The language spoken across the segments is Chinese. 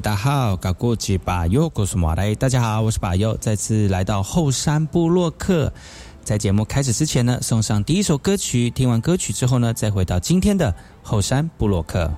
大好，搞过去把右告诉马来。大家好，我是巴优，再次来到后山部落客。在节目开始之前呢，送上第一首歌曲。听完歌曲之后呢，再回到今天的后山部落客。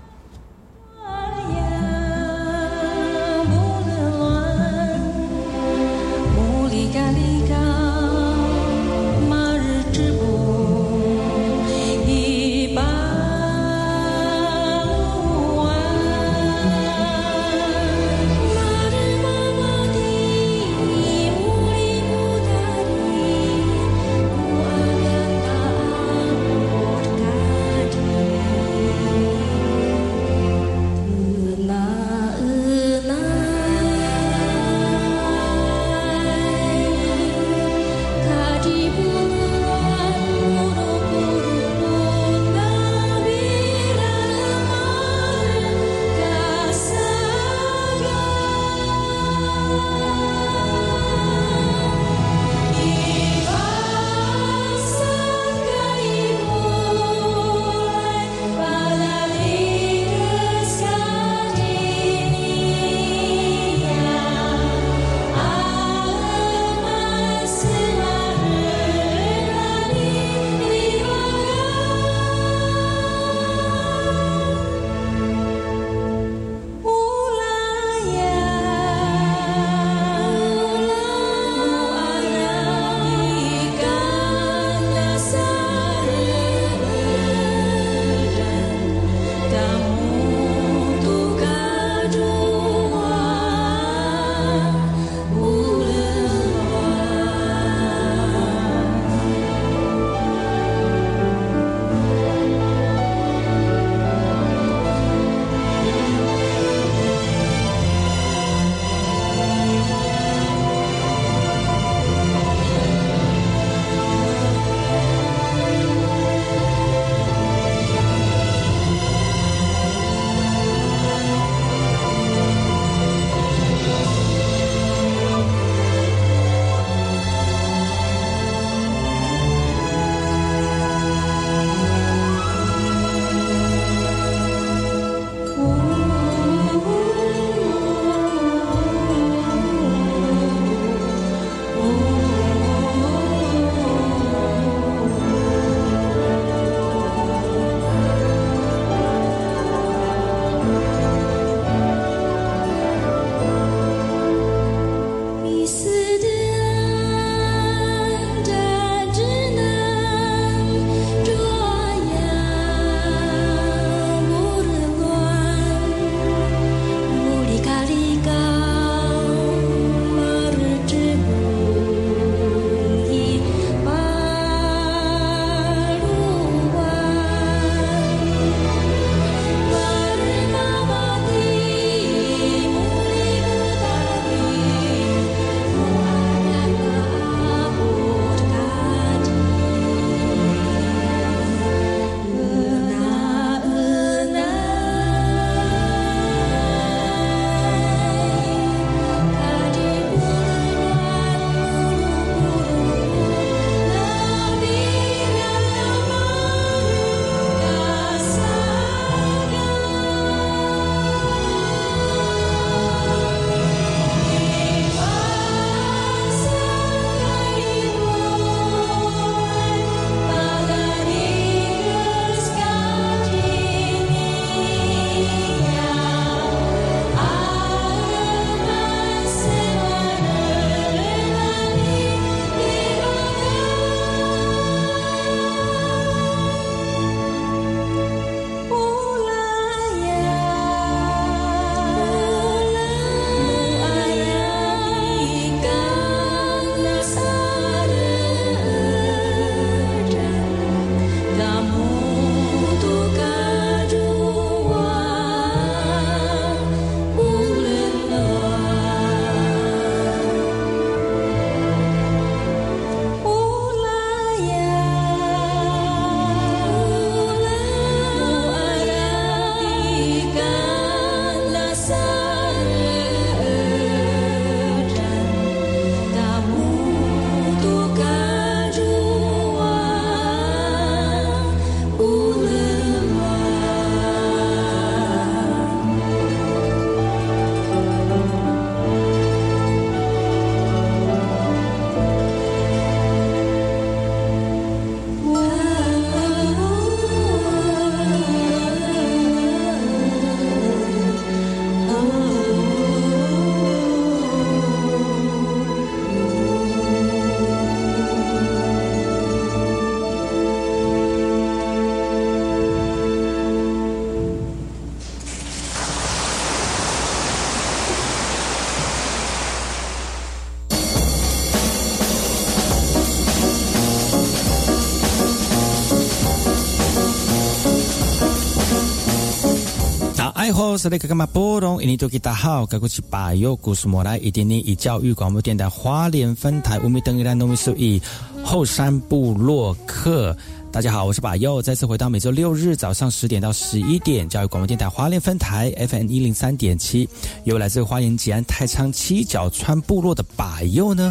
爱好是那个干嘛波动？印尼多吉大好，该过去把右故事莫来，一点点以教育广播电台花莲分台乌米登伊兰农民数以后山部落客。大家好，我是把右，再次回到每周六日早上十点到十一点，教育广播电台花莲分台 FM 一零三点七，由来自花莲吉安太仓七角川部落的把右呢。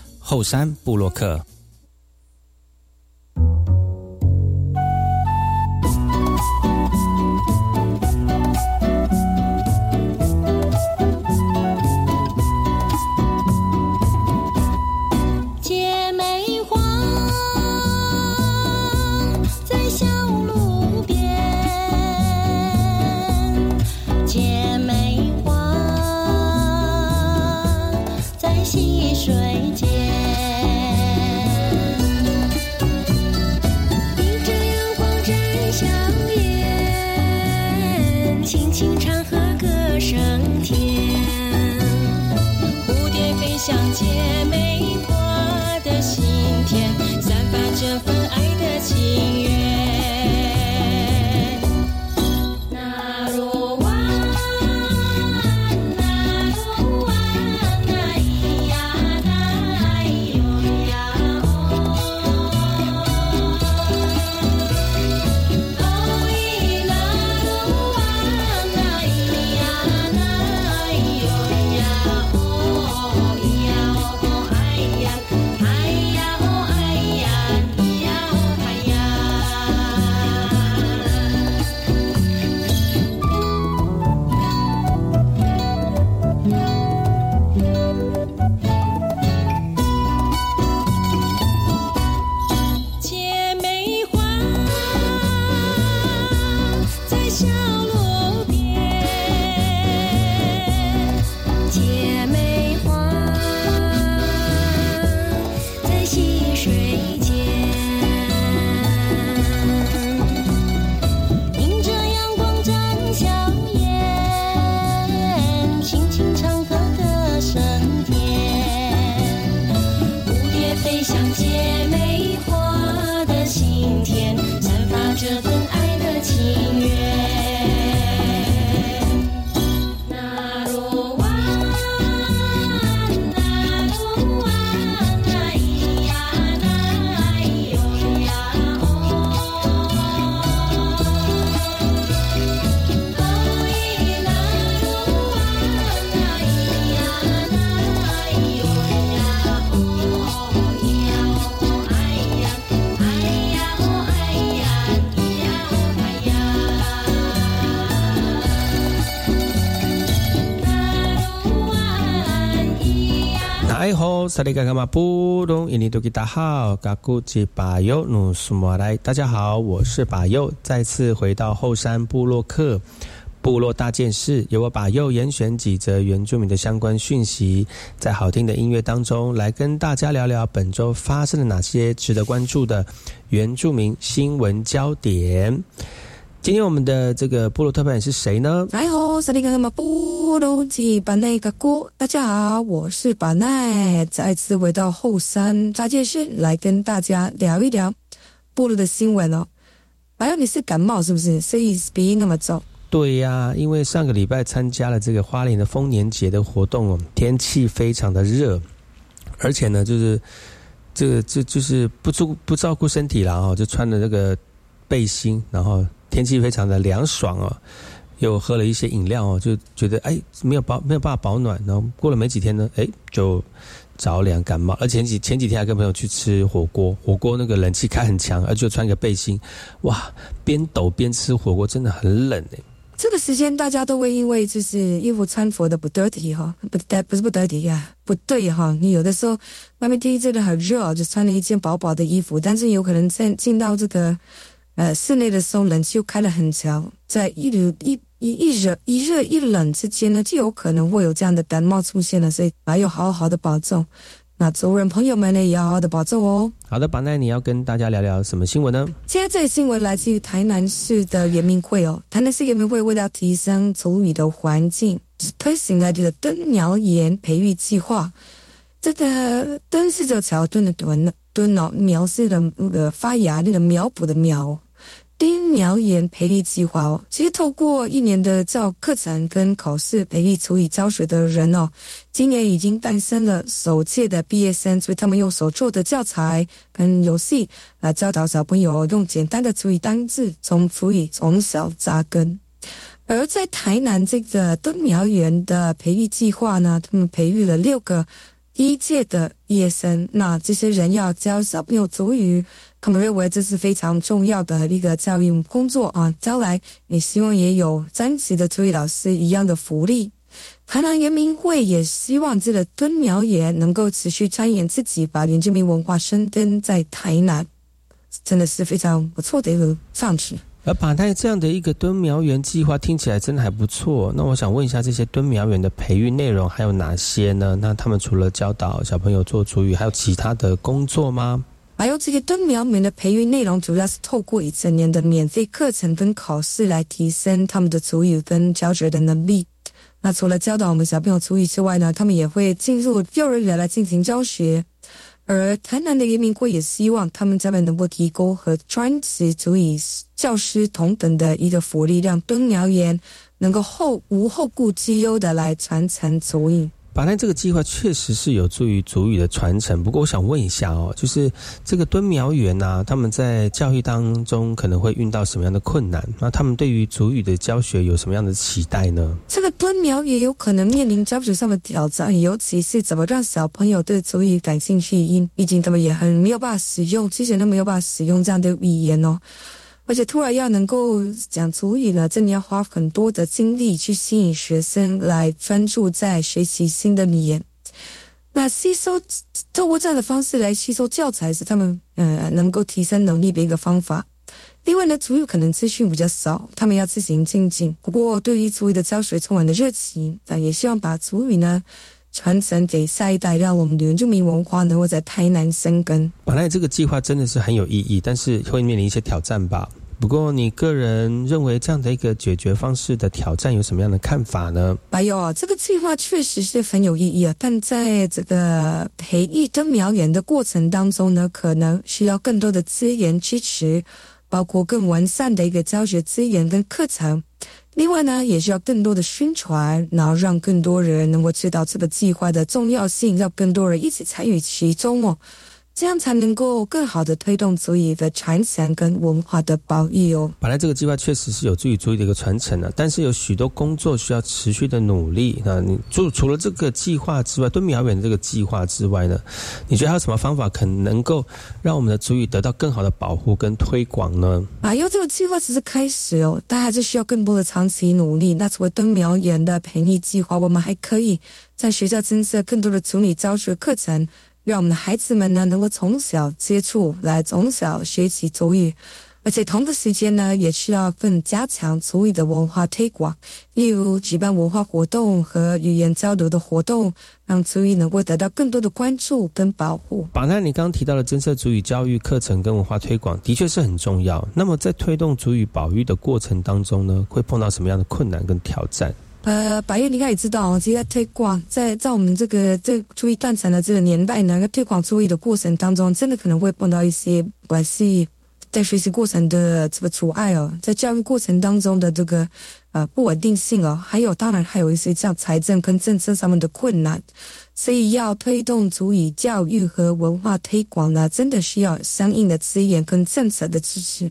后山布洛克。萨利嘎嘎玛布隆印尼多吉达好，嘎古吉巴尤努苏马来，大家好，我是巴尤，再次回到后山部落克部落大件事，由我巴尤严选几则原住民的相关讯息，在好听的音乐当中来跟大家聊聊本周发生了哪些值得关注的原住民新闻焦点。今天我们的这个部落特派员是谁呢？哎好，萨利格玛部落吉巴奈嘎古，大家好，我是巴奈，再次回到后山大件事，来跟大家聊一聊部落的新闻哦。还有你是感冒是不是？所以鼻音那么重？对呀，因为上个礼拜参加了这个花莲的丰年节的活动哦，天气非常的热，而且呢，就是这个这就是不注不照顾身体了哦，就穿了这个背心，然后。天气非常的凉爽哦，又喝了一些饮料哦，就觉得哎没有保没有办法保暖，然后过了没几天呢，哎就着凉感冒。而前几前几天还跟朋友去吃火锅，火锅那个冷气开很强，而且穿个背心，哇，边抖边吃火锅真的很冷哎。这个时间大家都会因为就是衣服穿着的不得体哈，不得不是不得体呀，不对哈。你有的时候外面天气真的很热，就穿了一件薄薄的衣服，但是有可能在进到这个。呃，室内的时候冷气又开了很强，在一热一一一热一热一冷之间呢，就有可能会有这样的感冒出现了，所以还要好好的保重。那族人朋友们呢，也要好好的保重哦。好的，宝奈，你要跟大家聊聊什么新闻呢？现在这新闻来自于台南市的人民会哦，台南市人民会为了提升族语的环境，推行了这个敦苗岩培育计划。这个敦是这个桥墩的墩，敦哦，苗是的那个发芽那个苗圃的苗。丁苗研培育计划哦，其实透过一年的教课程跟考试培育足以教学的人哦，今年已经诞生了首届的毕业生，所以他们用手做的教材跟游戏来教导小朋友用简单的足语单字，从足语从小扎根。而在台南这个蹲苗园的培育计划呢，他们培育了六个一届的毕业生，那这些人要教小朋友足语。他们认为这是非常重要的一个教育工作啊，将来也希望也有专职的助理老师一样的福利。台南人民会也希望这个敦苗园能够持续钻研自己，把原住民文化生根在台南，真的是非常不错的一个上址。而把它这样的一个蹲苗园计划听起来真的还不错。那我想问一下，这些蹲苗园的培育内容还有哪些呢？那他们除了教导小朋友做主语，还有其他的工作吗？还有这些蹲苗园的培育内容，主要是透过一整年的免费课程跟考试来提升他们的主语跟教学的能力。那除了教导我们小朋友主语之外呢，他们也会进入幼儿园来进行教学。而台南的移民会也希望他们这边能够提供和专职主语教师同等的一个福利，让敦苗园能够后无后顾之忧的来传承主语。把奈这个计划确实是有助于主语的传承，不过我想问一下哦，就是这个敦苗员呐，他们在教育当中可能会遇到什么样的困难？那他们对于主语的教学有什么样的期待呢？这个敦苗也有可能面临教学上的挑战，尤其是怎么让小朋友对主语感兴趣，因毕竟他们也很没有办法使用，之前都没有办法使用这样的语言哦。而且突然要能够讲足语了，真的要花很多的精力去吸引学生来专注在学习新的语言。那吸收透过这样的方式来吸收教材是他们呃能够提升能力的一个方法。另外呢，足语可能资讯比较少，他们要自行精进。不过对于足语的教学充满了热情，那也希望把足语呢传承给下一代，让我们的原住民文化能够在台南生根。本来这个计划真的是很有意义，但是会面临一些挑战吧。不过，你个人认为这样的一个解决方式的挑战有什么样的看法呢？哎呦，这个计划确实是很有意义啊，但在这个培育跟苗园的过程当中呢，可能需要更多的资源支持，包括更完善的一个教学资源跟课程。另外呢，也需要更多的宣传，然后让更多人能够知道这个计划的重要性，让更多人一起参与其中哦。这样才能够更好的推动族语的传承跟文化的保育哦。本来这个计划确实是有助于族语的一个传承的，但是有许多工作需要持续的努力。那你除除了这个计划之外，敦苗远的这个计划之外呢？你觉得还有什么方法可能能够让我们的族语得到更好的保护跟推广呢？啊，因为这个计划只是开始哦，但还是需要更多的长期努力。那除了敦苗远的培育计划，我们还可以在学校增设更多的足语教学课程。让我们的孩子们呢，能够从小接触，来从小学习祖语，而且同个时间呢，也需要更加强祖语的文化推广，例如举办文化活动和语言交流的活动，让祖语能够得到更多的关注跟保护。榜单，你刚刚提到的增设祖语教育课程跟文化推广，的确是很重要。那么在推动祖语保育的过程当中呢，会碰到什么样的困难跟挑战？呃，白月，你应该也知道，其实在推广，在在我们这个这初一诞生的这个年代呢，推广初一的过程当中，真的可能会碰到一些关系在学习过程的这个阻碍哦，在教育过程当中的这个呃不稳定性哦，还有当然还有一些像财政跟政策上面的困难。所以要推动足以教育和文化推广呢，真的需要相应的资源跟政策的支持。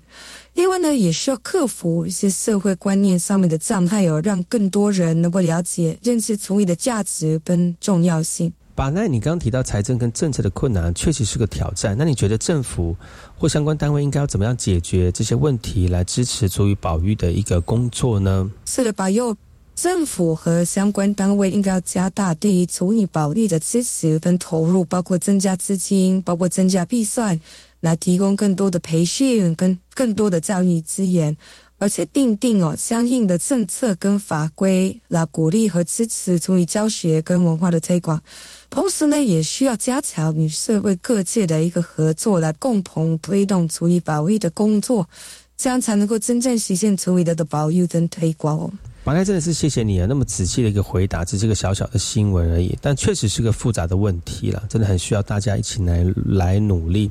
另外呢，也需要克服一些社会观念上面的障碍哦，让更多人能够了解、认识足语的价值跟重要性。把那你刚刚提到财政跟政策的困难，确实是个挑战。那你觉得政府或相关单位应该要怎么样解决这些问题，来支持足语保育的一个工作呢？是的，把右。政府和相关单位应该要加大对于足语保育的支持跟投入，包括增加资金，包括增加预算，来提供更多的培训跟更多的教育资源。而且定定哦相应的政策跟法规来鼓励和支持足语教学跟文化的推广。同时呢，也需要加强与社会各界的一个合作，来共同推动足语保育的工作，这样才能够真正实现足语的的保育跟推广哦。马来真的是谢谢你啊，那么仔细的一个回答，只是个小小的新闻而已，但确实是个复杂的问题了，真的很需要大家一起来来努力。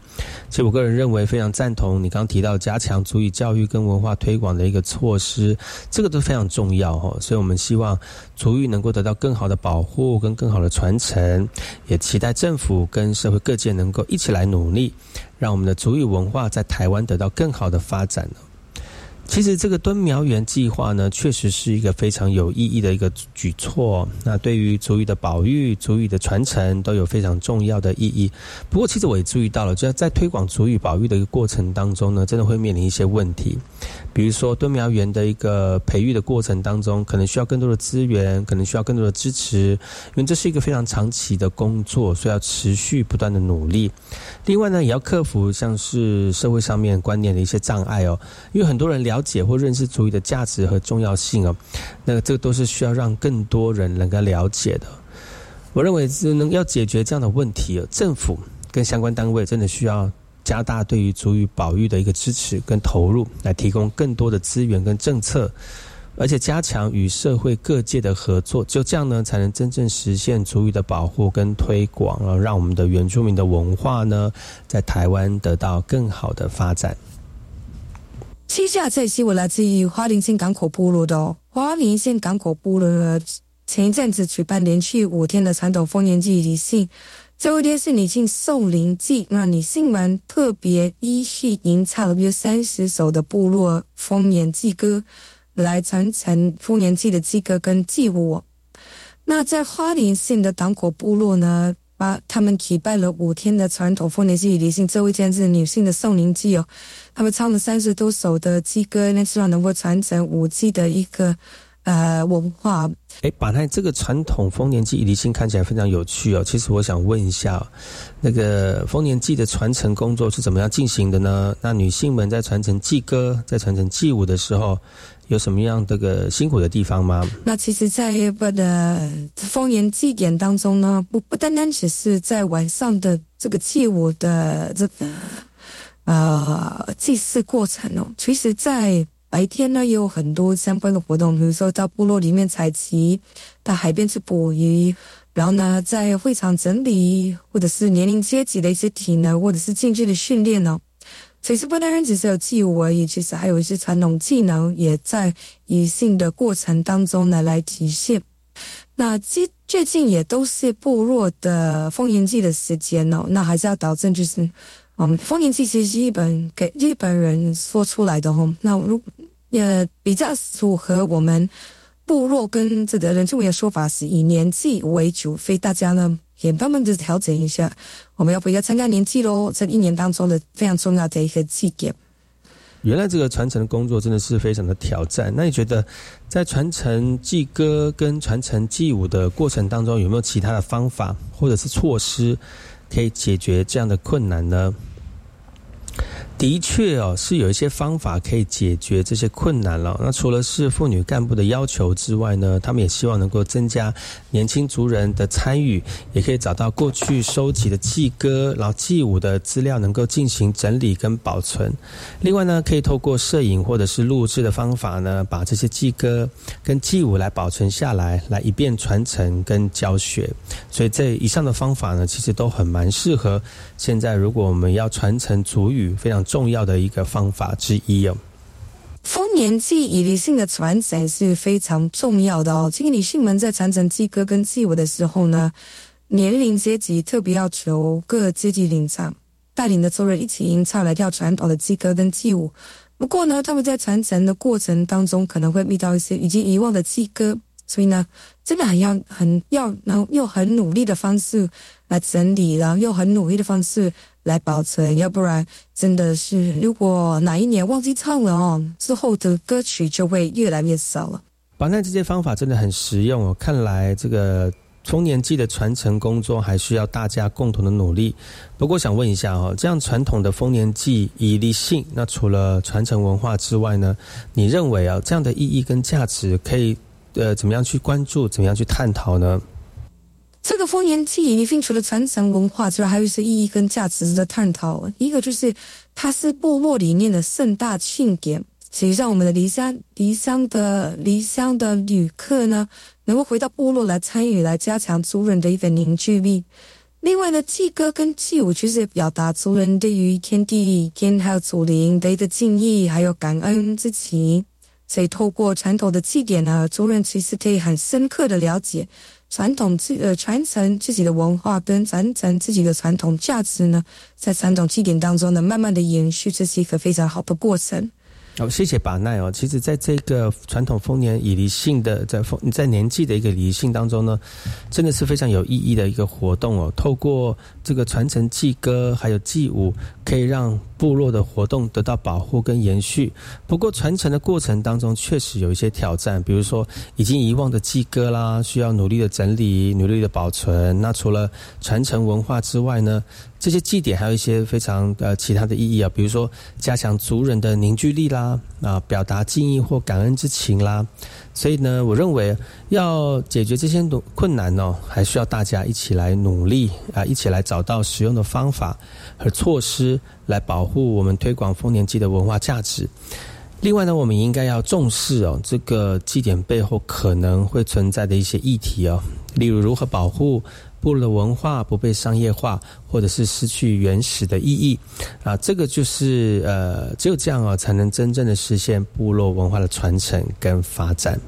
其实我个人认为非常赞同你刚提到加强足语教育跟文化推广的一个措施，这个都非常重要哈。所以我们希望足语能够得到更好的保护跟更好的传承，也期待政府跟社会各界能够一起来努力，让我们的足语文化在台湾得到更好的发展其实这个敦苗园计划呢，确实是一个非常有意义的一个举措。那对于族语的保育、族语的传承都有非常重要的意义。不过，其实我也注意到了，就在推广族语保育的一个过程当中呢，真的会面临一些问题。比如说，蹲苗园的一个培育的过程当中，可能需要更多的资源，可能需要更多的支持，因为这是一个非常长期的工作，所以要持续不断的努力。另外呢，也要克服像是社会上面观念的一些障碍哦，因为很多人了解或认识主语的价值和重要性哦，那这个都是需要让更多人能够了解的。我认为是能要解决这样的问题，政府跟相关单位真的需要。加大对于足语保育的一个支持跟投入，来提供更多的资源跟政策，而且加强与社会各界的合作，就这样呢，才能真正实现足语的保护跟推广，然后让我们的原住民的文化呢，在台湾得到更好的发展。接下这期我来自于花莲县港口部落的哦，花莲县港口部落呢，前一阵子举办连续五天的传统丰年祭礼性。最后一天是女性送灵祭，那女性们特别依序吟唱约三十首的部落丰年祭歌，来传承丰年祭的祭歌跟祭舞。那在花莲县的党口部落呢，把他们举办了五天的传统丰年祭礼性。最后一天是女性的送灵祭哦，他们唱了三十多首的祭歌，那希望能够传承五祭的一个。呃，文化，哎，把它这个传统丰年祭礼性看起来非常有趣哦。其实我想问一下，那个丰年祭的传承工作是怎么样进行的呢？那女性们在传承祭歌、在传承祭舞的时候，有什么样这个辛苦的地方吗？那其实，在不的丰年祭典当中呢，不不单单只是在晚上的这个祭舞的这个呃祭祀过程哦，其实，在白天呢，也有很多相关的活动，比如说到部落里面采集，到海边去捕鱼，然后呢，在会场整理，或者是年龄阶级的一些体能，或者是竞技的训练呢。其实不单单只是有技舞而已，其实还有一些传统技能，也在移性的过程当中呢来体现。那最最近也都是部落的丰年祭的时间哦，那还是要保证就是。嗯，丰年祭其实是日本给日本人说出来的哈，那如也比较符合我们部落跟这个人住民的说法，是以年纪为主，所以大家呢也慢慢的调整一下，我们要不要参加年纪喽？这一年当中的非常重要的一个祭典。原来这个传承的工作真的是非常的挑战。那你觉得在传承祭歌跟传承祭舞的过程当中，有没有其他的方法或者是措施可以解决这样的困难呢？的确哦，是有一些方法可以解决这些困难了。那除了是妇女干部的要求之外呢，他们也希望能够增加年轻族人的参与，也可以找到过去收集的祭歌、然后祭舞的资料，能够进行整理跟保存。另外呢，可以透过摄影或者是录制的方法呢，把这些祭歌跟祭舞来保存下来，来以便传承跟教学。所以这以上的方法呢，其实都很蛮适合现在如果我们要传承族语非常。重要的一个方法之一哦。丰年祭以理性的传承是非常重要的哦。这个女性们在传承祭歌跟祭舞的时候呢，年龄阶级特别要求各阶级领唱，带领的族人一起吟唱来跳传统的祭歌跟祭舞。不过呢，他们在传承的过程当中，可能会遇到一些已经遗忘的祭歌，所以呢，真的很要很要，然后又很努力的方式来整理，然后又很努力的方式。来保存，要不然真的是，如果哪一年忘记唱了哦，之后的歌曲就会越来越少了。保难这些方法真的很实用哦。看来这个丰年祭的传承工作还需要大家共同的努力。不过，想问一下哦，这样传统的丰年祭以立信，那除了传承文化之外呢？你认为啊，这样的意义跟价值可以呃怎么样去关注，怎么样去探讨呢？这个丰年祭一定除了传承文化之外，还有一些意义跟价值的探讨。一个就是它是部落里面的盛大庆典。实际上，我们的离乡离乡的离乡的旅客呢，能够回到部落来参与，来加强族人的一个凝聚力。另外呢，祭歌跟祭舞其实也表达族人对于天地、天还有祖灵的一个敬意，还有感恩之情。所以，透过传统的祭典呢，族人其实可以很深刻的了解传统自呃传承自己的文化跟传承自己的传统价值呢，在传统祭典当中呢，慢慢的延续，这是一个非常好的过程。好，谢谢巴奈哦。其实，在这个传统丰年以理性的在丰在年纪的一个理性当中呢，真的是非常有意义的一个活动哦。透过这个传承祭歌还有祭舞，可以让部落的活动得到保护跟延续。不过，传承的过程当中确实有一些挑战，比如说已经遗忘的祭歌啦，需要努力的整理、努力的保存。那除了传承文化之外呢？这些祭典还有一些非常呃其他的意义啊，比如说加强族人的凝聚力啦，啊，表达敬意或感恩之情啦。所以呢，我认为要解决这些困难呢，还需要大家一起来努力啊，一起来找到使用的方法和措施来保护我们推广丰年祭的文化价值。另外呢，我们应该要重视哦，这个祭典背后可能会存在的一些议题哦，例如如何保护。部落文化不被商业化，或者是失去原始的意义，啊，这个就是呃，只有这样啊，才能真正的实现部落文化的传承跟发展。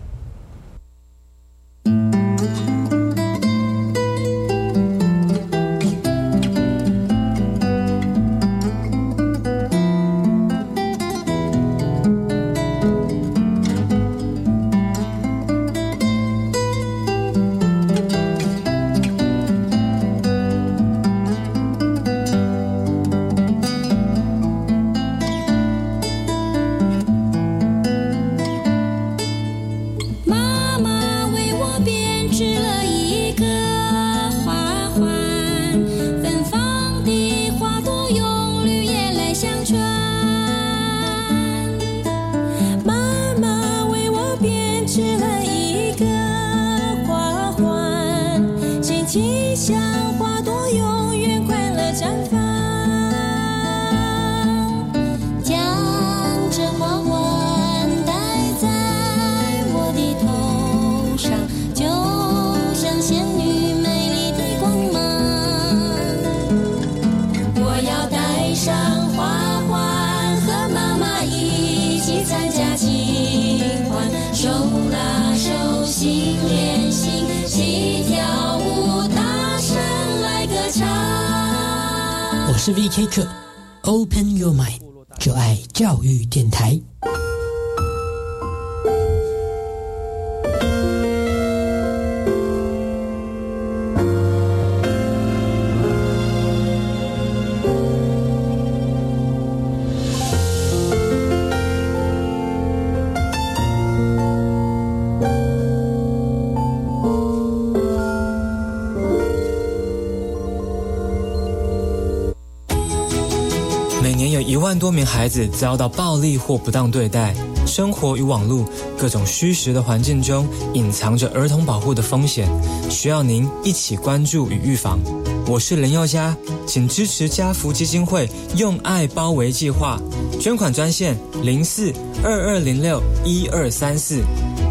多名孩子遭到暴力或不当对待，生活与网络各种虚实的环境中，隐藏着儿童保护的风险，需要您一起关注与预防。我是林宥嘉，请支持家福基金会用爱包围计划，捐款专线零四二二零六一二三四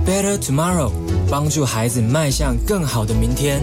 ，Better Tomorrow，帮助孩子迈向更好的明天。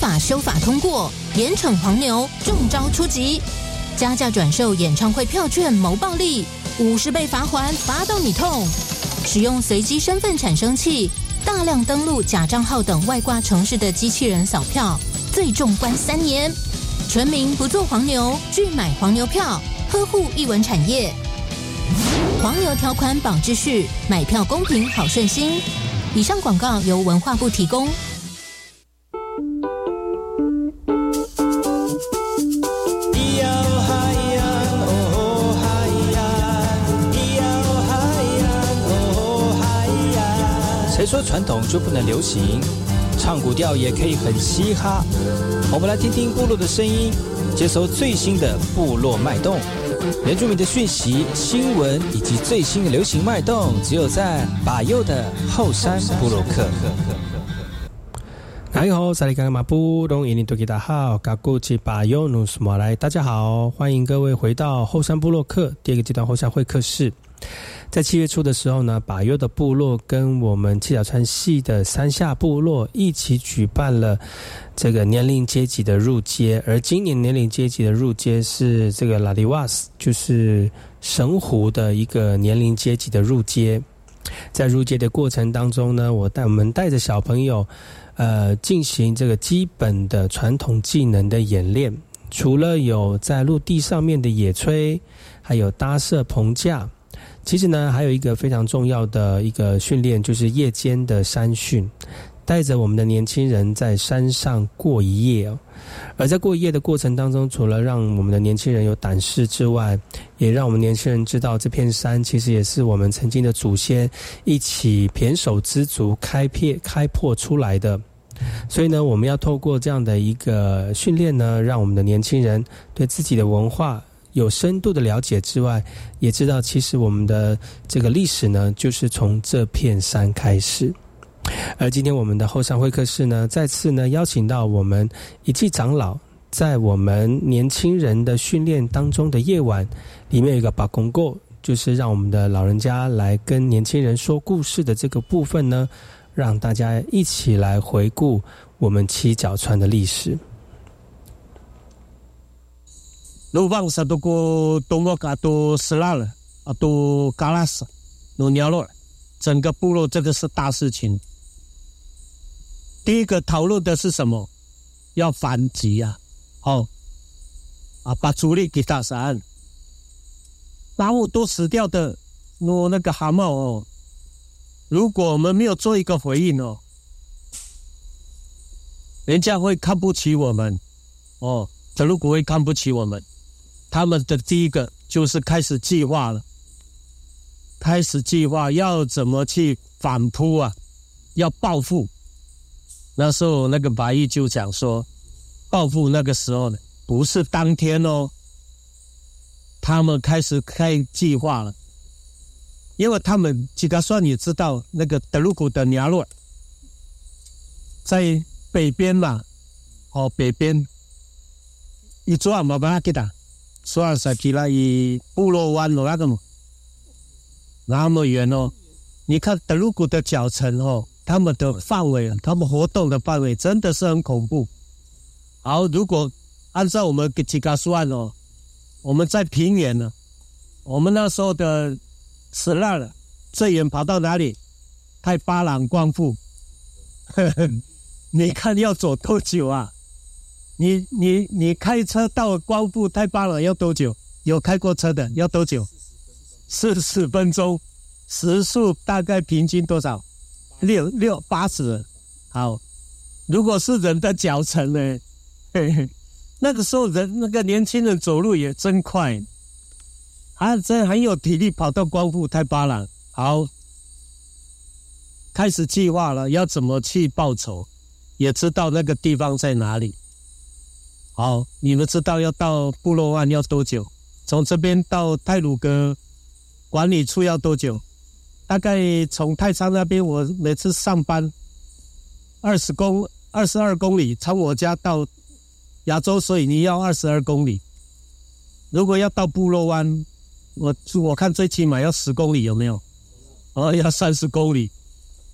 法修法通过，严惩黄牛，中招出击。加价转售演唱会票券谋暴利，五十倍罚还，罚到你痛。使用随机身份产生器，大量登录假账号等外挂城市的机器人扫票，最重关三年。全民不做黄牛，拒买黄牛票，呵护艺文产业。黄牛条款保秩序，买票公平好顺心。以上广告由文化部提供。说传统就不能流行？唱古调也可以很嘻哈。我们来听听部落的声音，接收最新的部落脉动、原住民的讯息、新闻以及最新的流行脉动，只有在把右的后山部落克。大家好，萨利干马布隆伊尼多吉达好，嘎古吉巴尤努斯马来，大家好，欢迎各位回到后山部落克第二个阶段后山会客室。在七月初的时候呢，把右的部落跟我们七角川系的山下部落一起举办了这个年龄阶级的入阶，而今年年龄阶级的入阶是这个拉迪瓦斯，就是神湖的一个年龄阶级的入阶。在入阶的过程当中呢，我带我们带着小朋友。呃，进行这个基本的传统技能的演练，除了有在陆地上面的野炊，还有搭设棚架。其实呢，还有一个非常重要的一个训练，就是夜间的山训，带着我们的年轻人在山上过一夜。而在过一夜的过程当中，除了让我们的年轻人有胆识之外，也让我们年轻人知道这片山其实也是我们曾经的祖先一起胼手知足开辟开拓出来的。所以呢，我们要透过这样的一个训练呢，让我们的年轻人对自己的文化有深度的了解之外，也知道其实我们的这个历史呢，就是从这片山开始。而今天我们的后山会客室呢，再次呢邀请到我们一季长老，在我们年轻人的训练当中的夜晚，里面有一个把公够，就是让我们的老人家来跟年轻人说故事的这个部分呢。让大家一起来回顾我们七角川的历史。鲁邦萨多过东莫嘎多斯拉了啊，多嘎拉斯努鸟洛，整个部落这个是大事情。第一个讨论的是什么？要反击啊！好啊，把主力给打散，把我都死掉的我那个蛤蟆哦。如果我们没有做一个回应哦，人家会看不起我们哦。德鲁国会看不起我们，他们的第一个就是开始计划了，开始计划要怎么去反扑啊，要报复。那时候那个白玉就讲说，报复那个时候呢，不是当天哦，他们开始开计划了。因为他们吉嘎算也知道那个德鲁古的尼亚洛在北边嘛，哦北边，一做啊冇办法给他，说啊是去了以部落湾咯那个么，那么远哦。你看德鲁古的脚程哦，他们的范围，他们活动的范围真的是很恐怖。好，如果按照我们吉吉嘎算哦，我们在平原呢，我们那时候的。死了，最远跑到哪里？太巴朗光复，你看要走多久啊？你你你开车到光复太巴朗要多久？有开过车的要多久？四十分钟，时速大概平均多少？六六八十。好，如果是人的脚程呢？嘿嘿，那个时候人那个年轻人走路也真快。啊，这很有体力，跑到光复太巴朗，好，开始计划了，要怎么去报仇，也知道那个地方在哪里。好，你们知道要到部落湾要多久？从这边到泰鲁阁管理处要多久？大概从太仓那边，我每次上班二十公二十二公里，从我家到亚洲水泥要二十二公里。如果要到部落湾。我我看最起码要十公里，有没有？哦，要三十公里。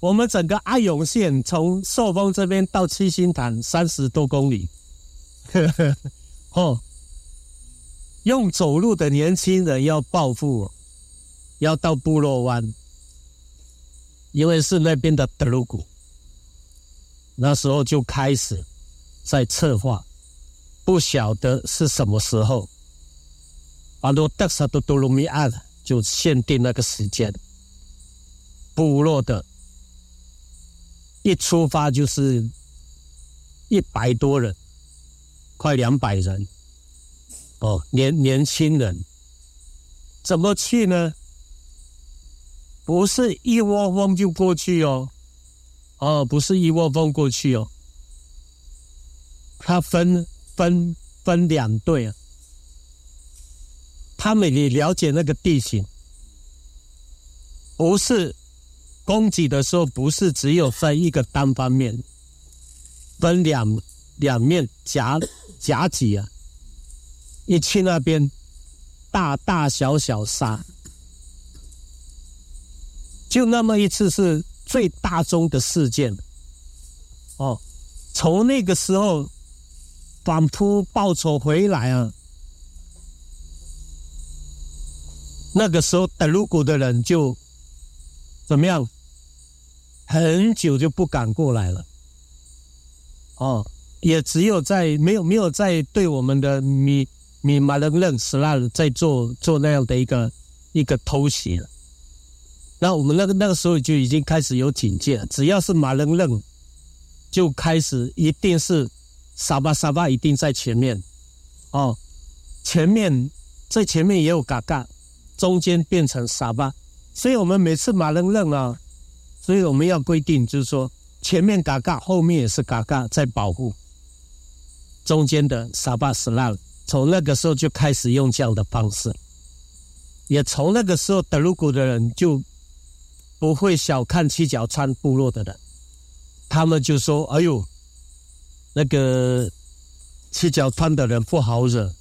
我们整个阿勇县从寿丰这边到七星潭三十多公里。呵 呵哦，用走路的年轻人要暴富，要到部落湾。因为是那边的德鲁古，那时候就开始在策划，不晓得是什么时候，阿罗德萨多多鲁米亚就限定那个时间，部落的，一出发就是一百多人，快两百人，哦，年年轻人，怎么去呢？不是一窝蜂就过去哦，哦，不是一窝蜂过去哦，他分分分两队啊，他们也了解那个地形，不是攻击的时候，不是只有分一个单方面，分两两面夹夹击啊，一去那边，大大小小杀。就那么一次是最大宗的事件，哦，从那个时候反扑报仇回来啊，那个时候德鲁古的人就怎么样，很久就不敢过来了，哦，也只有在没有没有在对我们的米米马人认识那在做做那样的一个一个偷袭了。那我们那个那个时候就已经开始有警戒了，只要是马人认，就开始一定是沙巴沙巴一定在前面，哦，前面在前面也有嘎嘎，中间变成沙巴，所以我们每次马人认啊，所以我们要规定就是说前面嘎嘎，后面也是嘎嘎在保护，中间的沙巴斯拉，从那个时候就开始用这样的方式，也从那个时候德鲁古的人就。不会小看七角川部落的人，他们就说：“哎呦，那个七角川的人不好惹。”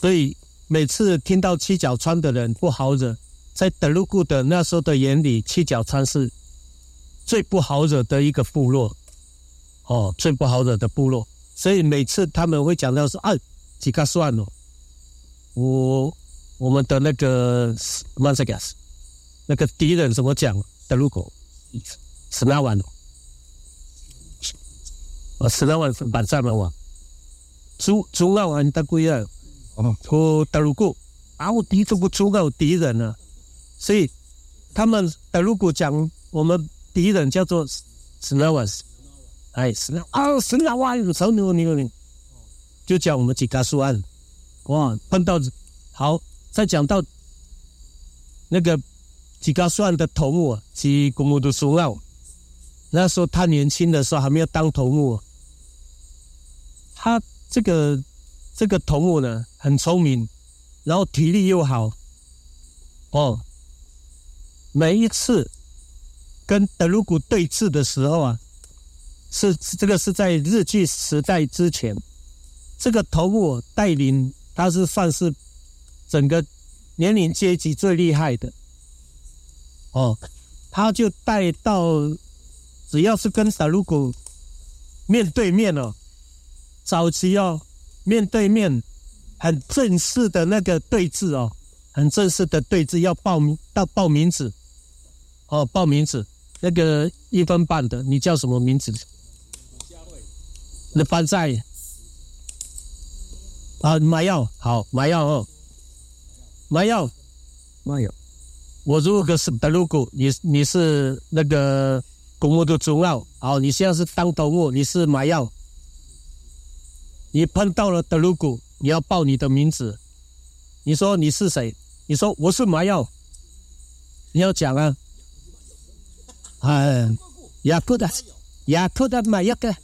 所以每次听到七角川的人不好惹，在德鲁古的那时候的眼里，七角川是最不好惹的一个部落，哦，最不好惹的部落。所以每次他们会讲到说：“啊，几个算了，我我们的那个曼塞加斯。”那个敌人怎么讲的？如果十那万，哦，十那万板上了哇！朱朱那万的贵啊！哦，和德鲁古啊，我敌这个朱有敌人呢，所以他们德鲁古讲我们敌人叫做十那万，哎，十那啊，十那万，操牛牛牛，就讲我们几家书案，哇，碰到好，再讲到那个。几个算的头目，几公墓的苏奥。那时候他年轻的时候还没有当头目，他这个这个头目呢很聪明，然后体力又好。哦，每一次跟德鲁古对峙的时候啊，是这个是在日据时代之前，这个头目带领他是算是整个年龄阶级最厉害的。哦，他就带到，只要是跟萨鲁古面对面哦，早期哦，面对面很正式的那个对峙哦，很正式的对峙要报名到报名字，哦，报名字那个一分半的，你叫什么名字？那班在啊，买药好，买药哦，买药，买药。我如果是德鲁古，你你是那个公墓的主要，好，你现在是当头目，你是买药，你碰到了德鲁古，你要报你的名字，你说你是谁？你说我是麻药，你要讲啊，哎，雅库达，雅库达麻药的，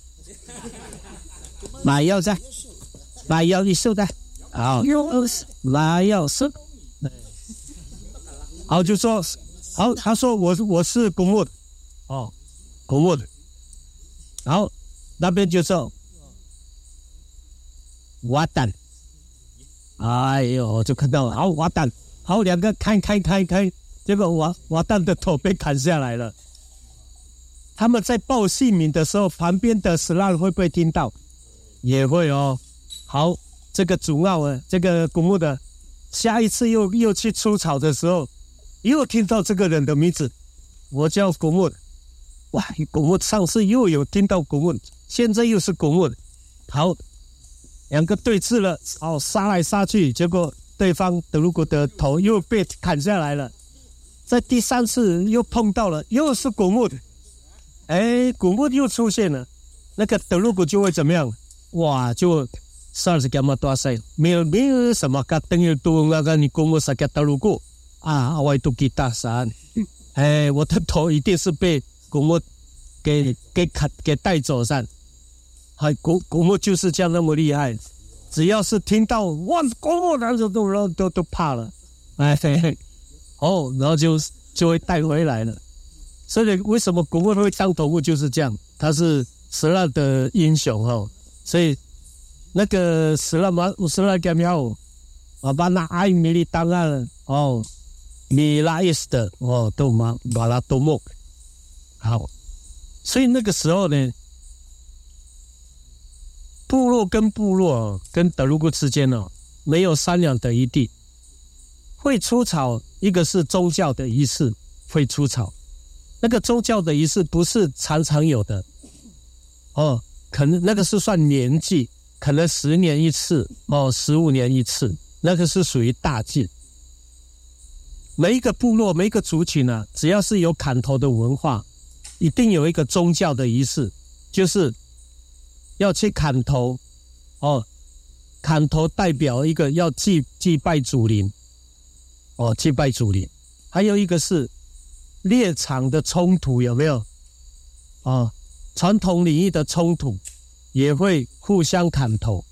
麻药在，买药你收的，好，麻药收。好，就说好，他说我是我是公墓的，哦，公墓的，然后那边就说瓦蛋，哎呦，就看到好瓦蛋，好两个开开开开，结果瓦瓦蛋的头被砍下来了。他们在报姓名的时候，旁边的死浪会不会听到？也会哦。好，这个主奥啊，这个古墓的，下一次又又去出草的时候。又听到这个人的名字，我叫古木。哇，古木上次又有听到古木，现在又是古木。好，两个对峙了，哦，杀来杀去，结果对方德鲁古的头又被砍下来了。在第三次又碰到了，又是古木。哎，古木又出现了，那个德鲁古就会怎么样？哇，就。啥是干嘛大赛？没有没有什么，噶等于多那个你公我啥个德鲁古啊，我都给大山。哎，我的头一定是被公我给给砍给带走噻。还公公我就是这样那么厉害，只要是听到哇公我，然后都都都怕了。哎，哦，然后就就会带回来了。所以为什么公我会当头目就是这样？他是十二的英雄哦，所以。那个死了嘛，死了干喵，我把那阿米里当案哦，米拉伊斯的哦，都嘛把它都摸好，所以那个时候呢，部落跟部落跟德鲁古之间呢，没有商量的一地，会出草，一个是宗教的仪式会出草，那个宗教的仪式不是常常有的，哦，可能那个是算年纪。可能十年一次哦，十五年一次，那个是属于大忌。每一个部落、每一个族群呢，只要是有砍头的文化，一定有一个宗教的仪式，就是要去砍头哦。砍头代表一个要祭祭拜祖灵哦，祭拜祖灵。还有一个是猎场的冲突，有没有？啊，传统领域的冲突。也会互相砍头，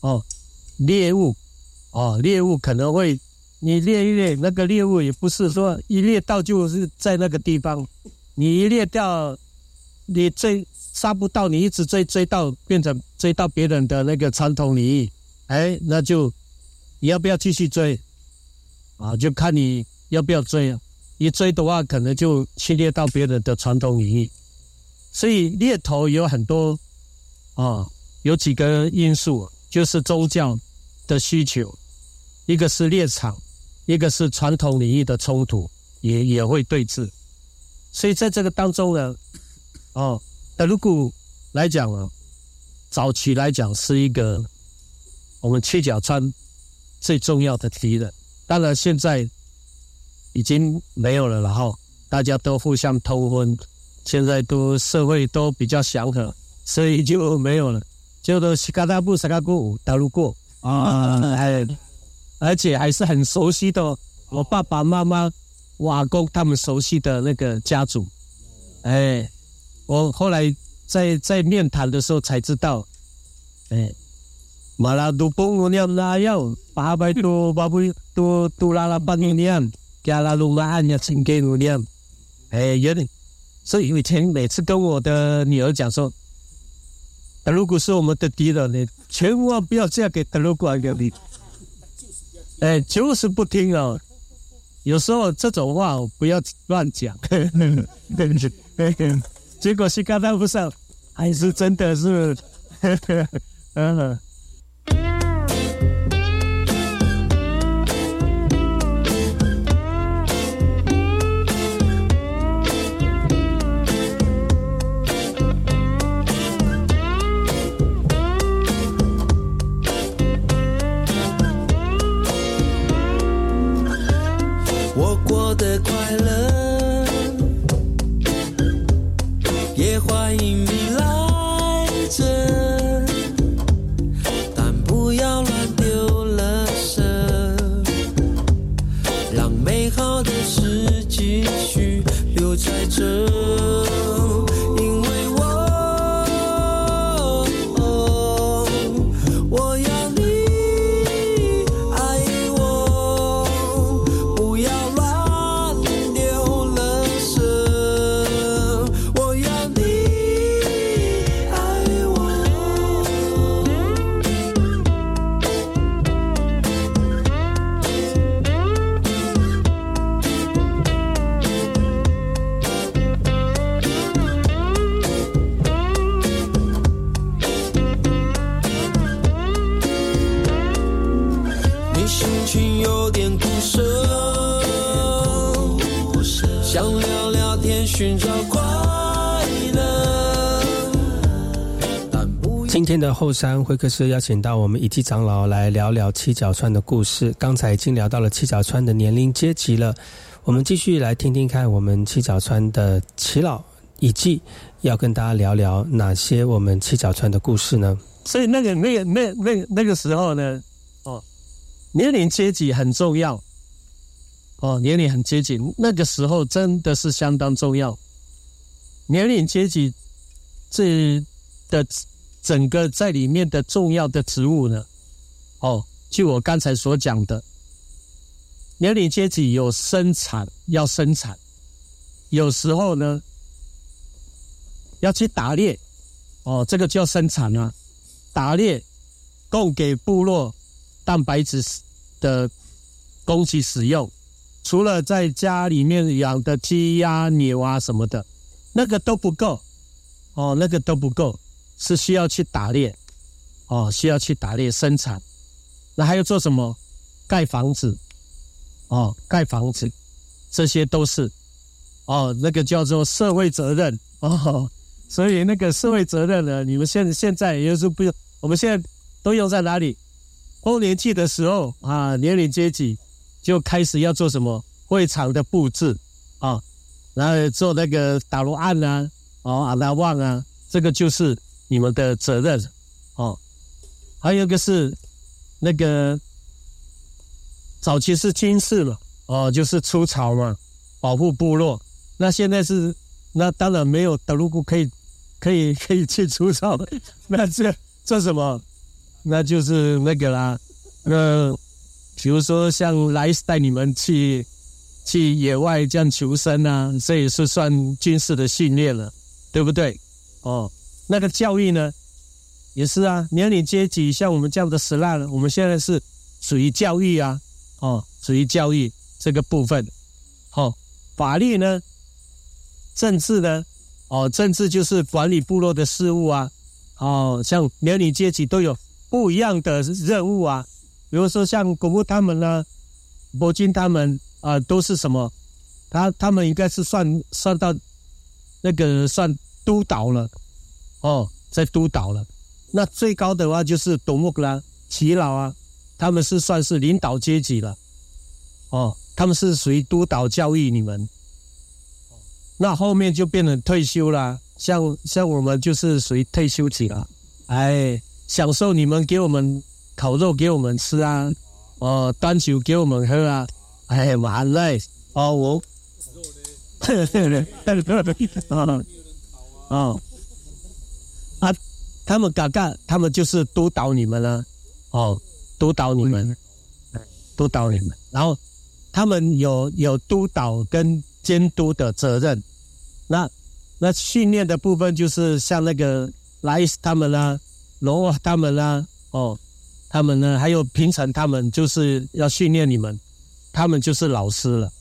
哦，猎物，哦，猎物可能会你猎一猎，那个猎物也不是说一猎到就是在那个地方，你一猎掉，你追杀不到，你一直追追到变成追到别人的那个传统领域，哎，那就你要不要继续追？啊，就看你要不要追啊，一追的话可能就侵略到别人的传统领域，所以猎头有很多。啊，有几个因素，就是宗教的需求，一个是猎场，一个是传统领域的冲突，也也会对峙。所以在这个当中呢，哦，那如果来讲啊，早期来讲是一个我们七角川最重要的敌人。当然现在已经没有了，然后大家都互相通婚，现在都社会都比较祥和。所以就没有了，就都西嘎达布萨嘎古打路过啊，还而且还是很熟悉的，我爸爸妈妈、瓦工他们熟悉的那个家族，哎，我后来在在面谈的时候才知道，哎，马拉杜崩我念那样，八百多八百多多拉拉半年，加拉鲁拉安呀，请给我念，哎，有点，所以以前每次跟我的女儿讲说。德鲁古是我们的敌人，你千万不要嫁给德鲁古啊！你，哎，就是不听哦。有时候这种话不要乱讲，结果是刚才不上，还是真的是，嗯。在这。天的后山会客室邀请到我们一季长老来聊聊七角川的故事。刚才已经聊到了七角川的年龄阶级了，我们继续来听听看我们七角川的齐老一季要跟大家聊聊哪些我们七角川的故事呢？所以那个那个那那那个时候呢，哦，年龄阶级很重要，哦，年龄很阶级，那个时候真的是相当重要。年龄阶级这的整个在里面的重要的职务呢，哦，就我刚才所讲的，年龄阶级有生产要生产，有时候呢要去打猎，哦，这个叫生产啊。打猎供给部落蛋白质的供给使用，除了在家里面养的鸡鸭牛啊什么的，那个都不够哦，那个都不够，是需要去打猎哦，需要去打猎生产。那还要做什么？盖房子哦，盖房子，这些都是哦，那个叫做社会责任哦。所以那个社会责任呢，你们现现在也是不用，我们现在都用在哪里？丰年祭的时候啊，年龄阶级就开始要做什么会场的布置啊，然后做那个打罗案啊，哦阿拉旺啊，这个就是你们的责任哦。还有一个是那个早期是军事嘛，哦就是出草嘛，保护部落。那现在是那当然没有德鲁古可以。可以可以去除草的，那这这什么？那就是那个啦。那比如说像来带你们去去野外这样求生啊，这也是算军事的训练了，对不对？哦，那个教育呢，也是啊。年龄阶级像我们这样的死烂了，我们现在是属于教育啊，哦，属于教育这个部分。好，法律呢，政治呢？哦，政治就是管理部落的事务啊。哦，像年龄阶级都有不一样的任务啊。比如说像古木他们呢，伯金他们啊，都是什么？他他们应该是算算到那个算督导了。哦，在督导了。那最高的话就是董木格拉齐老啊，他们是算是领导阶级了。哦，他们是属于督导教育你们。那后面就变成退休啦，像像我们就是属于退休级了，哎，享受你们给我们烤肉给我们吃啊，哦，端酒给我们喝啊，哎，完了，哦，我，哦，啊，他们嘎嘎，他们就是督导你们了，哦，督导你们，督导你们，然后他们有有督导跟监督的责任。那那训练的部分就是像那个莱斯他们啦、罗瓦他们啦，哦，他们呢，还有平常他们就是要训练你们，他们就是老师了，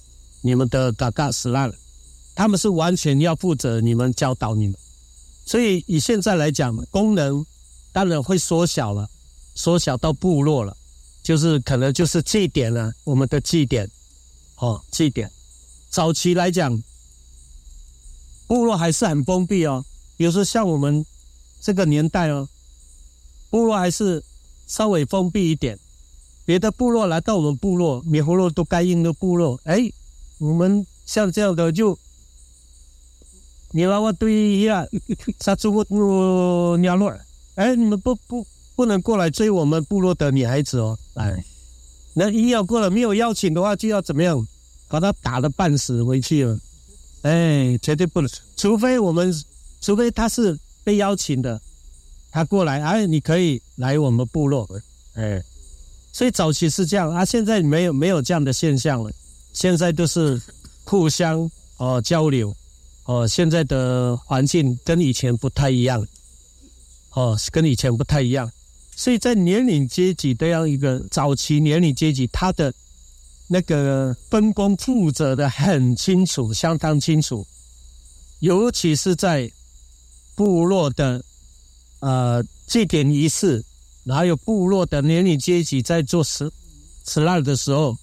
你们的嘎嘎斯拉了，他们是完全要负责你们教导你们，所以以现在来讲，功能当然会缩小了，缩小到部落了，就是可能就是祭典了，我们的祭典，哦，祭典，早期来讲。部落还是很封闭哦，比如说像我们这个年代哦，部落还是稍微封闭一点。别的部落来到我们部落，米葫芦都该应的部落，哎，我们像这样的就，你把我对一下，杀猪不鸟落，哎，你们不不不能过来追我们部落的女孩子哦，哎，那一要过来没有邀请的话，就要怎么样，把他打的半死回去了。哎，绝对不能，除非我们，除非他是被邀请的，他过来，哎，你可以来我们部落，哎，所以早期是这样啊，现在没有没有这样的现象了，现在都是互相哦交流，哦，现在的环境跟以前不太一样，哦，跟以前不太一样，所以在年龄阶级这样一个早期年龄阶级，他的。那个分工负责的很清楚，相当清楚，尤其是在部落的呃祭典仪式，还有部落的年龄阶级在做吃吃辣的时候，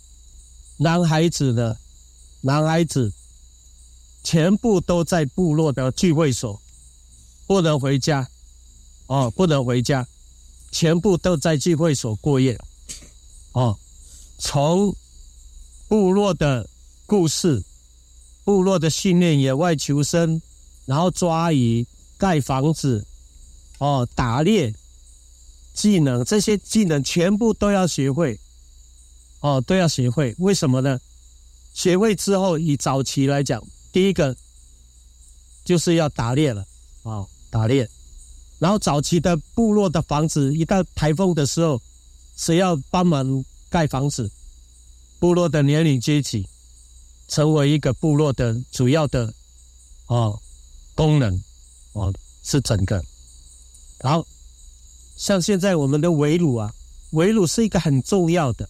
男孩子的男孩子全部都在部落的聚会所，不能回家，哦，不能回家，全部都在聚会所过夜，哦，从部落的故事、部落的训练、野外求生，然后抓鱼、盖房子，哦，打猎技能，这些技能全部都要学会，哦，都要学会。为什么呢？学会之后，以早期来讲，第一个就是要打猎了，啊、打猎。然后早期的部落的房子，一到台风的时候，谁要帮忙盖房子？部落的年龄阶级成为一个部落的主要的哦功能哦是整个。然后像现在我们的围炉啊，围炉是一个很重要的、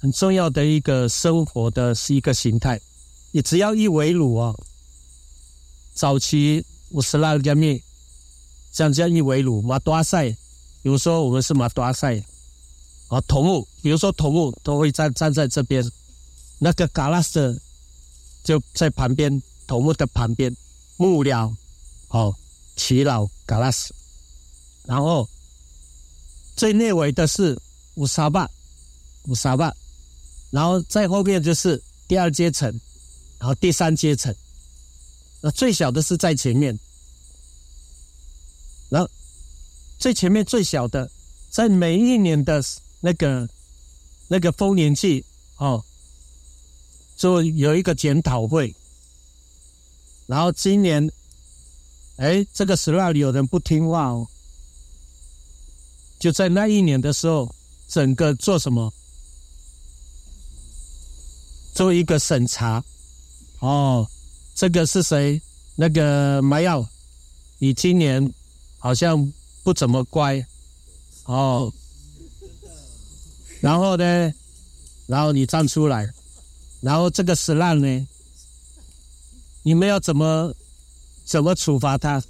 很重要的一个生活的是一个形态。你只要一围炉啊，早期五十拉加面，像这样一围炉马多赛，比如说我们是马多赛。啊，头目，比如说头目都会站站在这边，那个嘎拉斯就在旁边，头目的旁边，幕僚，哦，耆老嘎拉斯，然后最内围的是乌沙巴，乌沙巴，然后在后面就是第二阶层，然后第三阶层，那最小的是在前面，然后最前面最小的，在每一年的。那个那个丰年祭哦，就有一个检讨会，然后今年，哎，这个十二有人不听话哦，就在那一年的时候，整个做什么？做一个审查，哦，这个是谁？那个麻药，你今年好像不怎么乖，哦。然后呢，然后你站出来，然后这个死烂呢，你们要怎么怎么处罚他？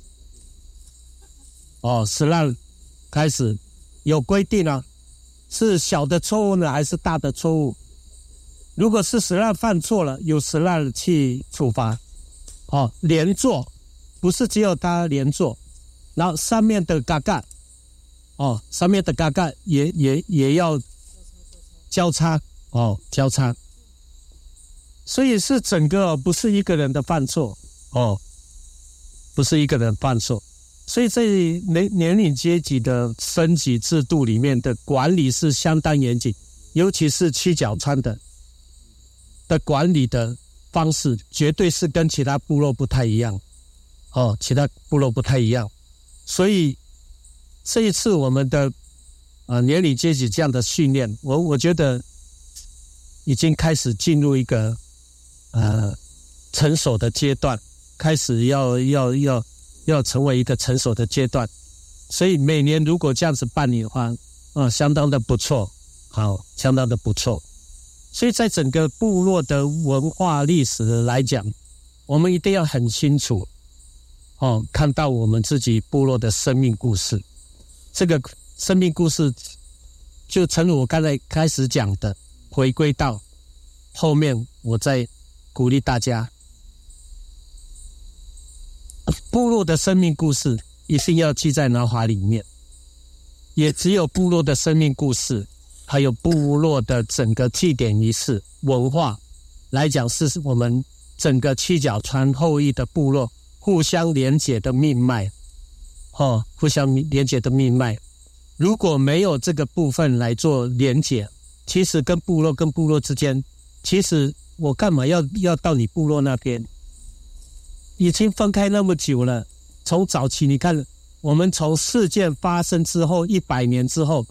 哦，死烂开始有规定啊，是小的错误呢，还是大的错误？如果是死烂犯错了，有死烂去处罚。哦，连坐不是只有他连坐，然后上面的嘎嘎，哦，上面的嘎嘎也也也要。交叉哦，交叉，所以是整个不是一个人的犯错哦，不是一个人犯错，所以在年年龄阶级的升级制度里面的管理是相当严谨，尤其是七角川的的管理的方式，绝对是跟其他部落不太一样哦，其他部落不太一样，所以这一次我们的。啊，年龄阶级这样的训练，我我觉得已经开始进入一个呃成熟的阶段，开始要要要要成为一个成熟的阶段。所以每年如果这样子办理的话，啊，相当的不错，好，相当的不错。所以在整个部落的文化历史来讲，我们一定要很清楚，哦，看到我们自己部落的生命故事，这个。生命故事，就诚如我刚才开始讲的，回归到后面，我再鼓励大家，部落的生命故事一定要记在脑海里面。也只有部落的生命故事，还有部落的整个祭典仪式文化来讲，是我们整个七角川后裔的部落互相连结的命脉，哦，互相连结的命脉。如果没有这个部分来做连结，其实跟部落跟部落之间，其实我干嘛要要到你部落那边？已经分开那么久了，从早期你看，我们从事件发生之后一百年之后，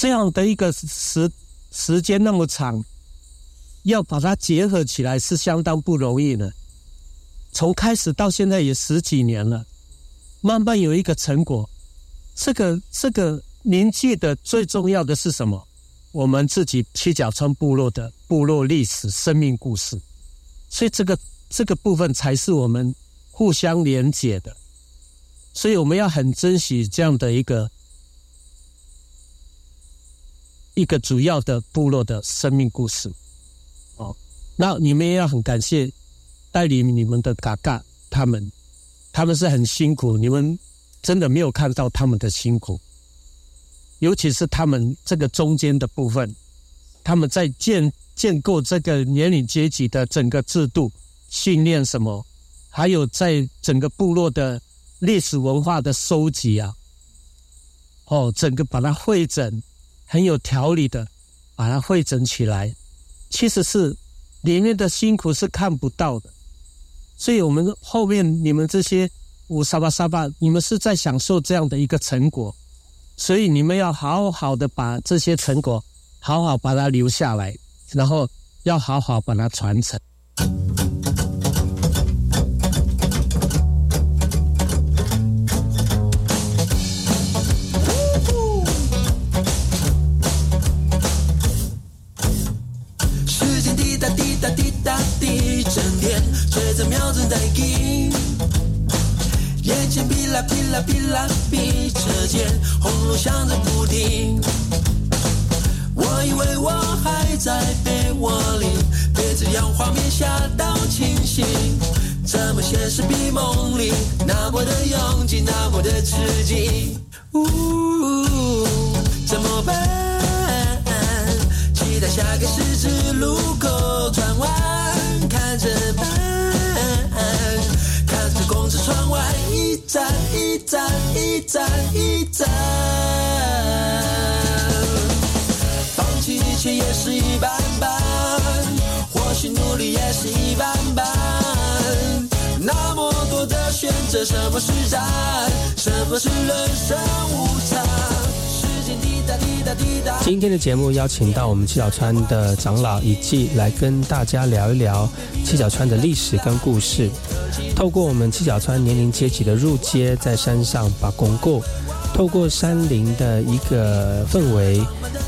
这样的一个时时间那么长，要把它结合起来是相当不容易的。从开始到现在也十几年了，慢慢有一个成果。这个这个铭记的最重要的是什么？我们自己七角川部落的部落历史、生命故事，所以这个这个部分才是我们互相连结的。所以我们要很珍惜这样的一个一个主要的部落的生命故事。哦，那你们也要很感谢带领你们的嘎嘎他们，他们是很辛苦，你们真的没有看到他们的辛苦，尤其是他们这个中间的部分，他们在建建构这个年龄阶级的整个制度、训练什么，还有在整个部落的历史文化的收集啊，哦，整个把它汇整，很有条理的把它汇整起来，其实是。里面的辛苦是看不到的，所以我们后面你们这些五沙巴沙巴，你们是在享受这样的一个成果，所以你们要好好的把这些成果好好把它留下来，然后要好好把它传承。在瞄准待击，眼前噼啦噼啦噼，车间轰隆响着不停。我以为我还在被窝里，被这样画面吓到清醒。怎么现实比梦里那么的拥挤，那么的刺激？呜，怎么办？期待下个十字路口转弯，看着办。看着公车窗外，一站一站一站一站，放弃一切也是一般般，或许努力也是一般般。那么多的选择，什么是战？什么是人生无常？今天的节目邀请到我们七角川的长老以季来跟大家聊一聊七角川的历史跟故事。透过我们七角川年龄阶级的入街，在山上把公过，透过山林的一个氛围，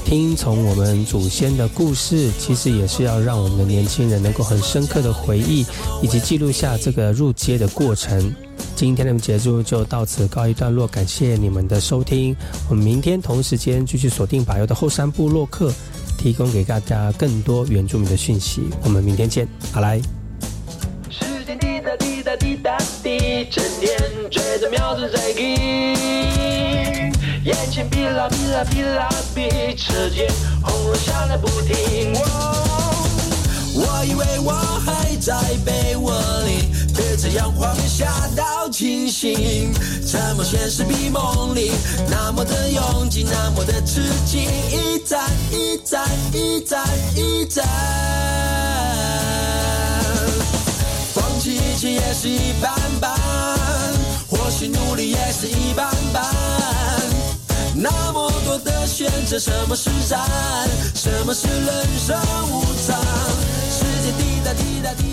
听从我们祖先的故事，其实也是要让我们的年轻人能够很深刻的回忆，以及记录下这个入街的过程。今天的节目就到此告一段落，感谢你们的收听。我们明天同时间继续锁定柏油的后山部落客，提供给大家更多原住民的讯息。我们明天见，好来。时间滴答滴答滴答滴，沉淀追着秒针在给，眼车间轰隆响个不停。我以为我还在被窝里。别这样画面吓到清醒，怎么现实比梦里那么的拥挤，那么的刺激？一站一站一站一站，放弃一切也是一般般，或许努力也是一般般。那么多的选择，什么是战？什么是人生无常？世界滴答滴答滴。